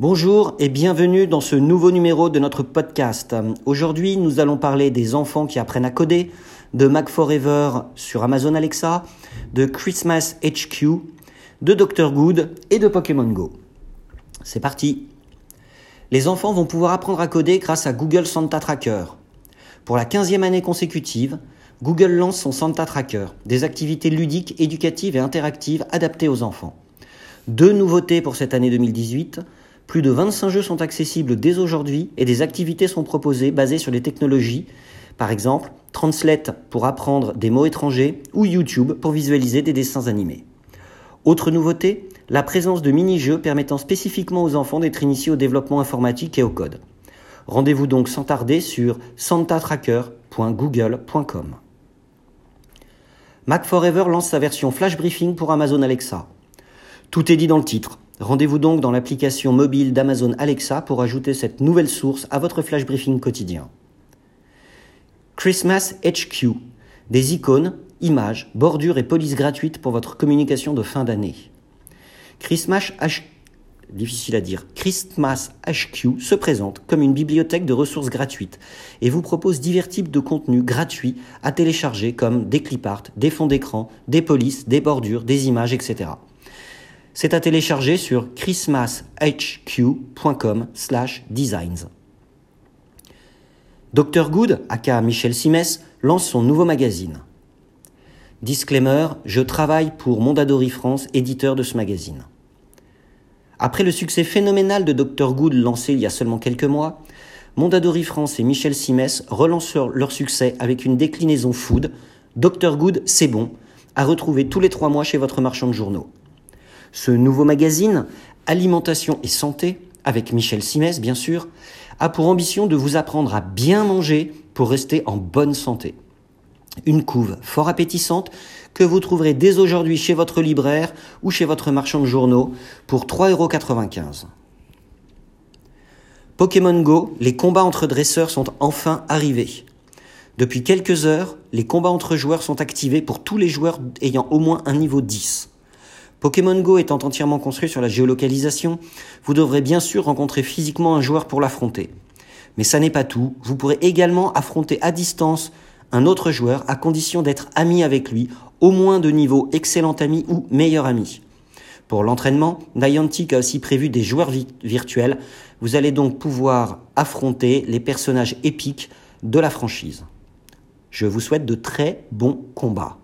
Bonjour et bienvenue dans ce nouveau numéro de notre podcast. Aujourd'hui, nous allons parler des enfants qui apprennent à coder, de Mac Forever sur Amazon Alexa, de Christmas HQ, de Dr Good et de Pokémon Go. C'est parti. Les enfants vont pouvoir apprendre à coder grâce à Google Santa Tracker. Pour la 15e année consécutive, Google lance son Santa Tracker, des activités ludiques, éducatives et interactives adaptées aux enfants. Deux nouveautés pour cette année 2018 plus de 25 jeux sont accessibles dès aujourd'hui et des activités sont proposées basées sur des technologies, par exemple Translate pour apprendre des mots étrangers ou YouTube pour visualiser des dessins animés. Autre nouveauté, la présence de mini-jeux permettant spécifiquement aux enfants d'être initiés au développement informatique et au code. Rendez-vous donc sans tarder sur santatracker.google.com. Mac Forever lance sa version Flash Briefing pour Amazon Alexa. Tout est dit dans le titre. Rendez-vous donc dans l'application mobile d'Amazon Alexa pour ajouter cette nouvelle source à votre flash briefing quotidien. Christmas HQ. Des icônes, images, bordures et polices gratuites pour votre communication de fin d'année. Christmas HQ difficile à dire, Christmas HQ se présente comme une bibliothèque de ressources gratuites et vous propose divers types de contenus gratuits à télécharger comme des clip art, des fonds d'écran, des polices, des bordures, des images, etc. C'est à télécharger sur christmashq.com/designs. Dr Good, aka Michel Simès, lance son nouveau magazine. Disclaimer, je travaille pour Mondadori France, éditeur de ce magazine. Après le succès phénoménal de Dr Good lancé il y a seulement quelques mois, Mondadori France et Michel Simès relancent leur succès avec une déclinaison food. Dr Good, c'est bon, à retrouver tous les trois mois chez votre marchand de journaux. Ce nouveau magazine, Alimentation et Santé, avec Michel Simès bien sûr, a pour ambition de vous apprendre à bien manger pour rester en bonne santé. Une couve fort appétissante que vous trouverez dès aujourd'hui chez votre libraire ou chez votre marchand de journaux pour 3,95€. Pokémon Go, les combats entre dresseurs sont enfin arrivés. Depuis quelques heures, les combats entre joueurs sont activés pour tous les joueurs ayant au moins un niveau 10. Pokémon Go étant entièrement construit sur la géolocalisation, vous devrez bien sûr rencontrer physiquement un joueur pour l'affronter. Mais ça n'est pas tout, vous pourrez également affronter à distance un autre joueur à condition d'être ami avec lui, au moins de niveau excellent ami ou meilleur ami. Pour l'entraînement, Niantic a aussi prévu des joueurs virtuels. Vous allez donc pouvoir affronter les personnages épiques de la franchise. Je vous souhaite de très bons combats.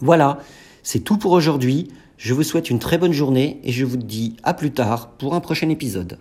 Voilà, c'est tout pour aujourd'hui. Je vous souhaite une très bonne journée et je vous dis à plus tard pour un prochain épisode.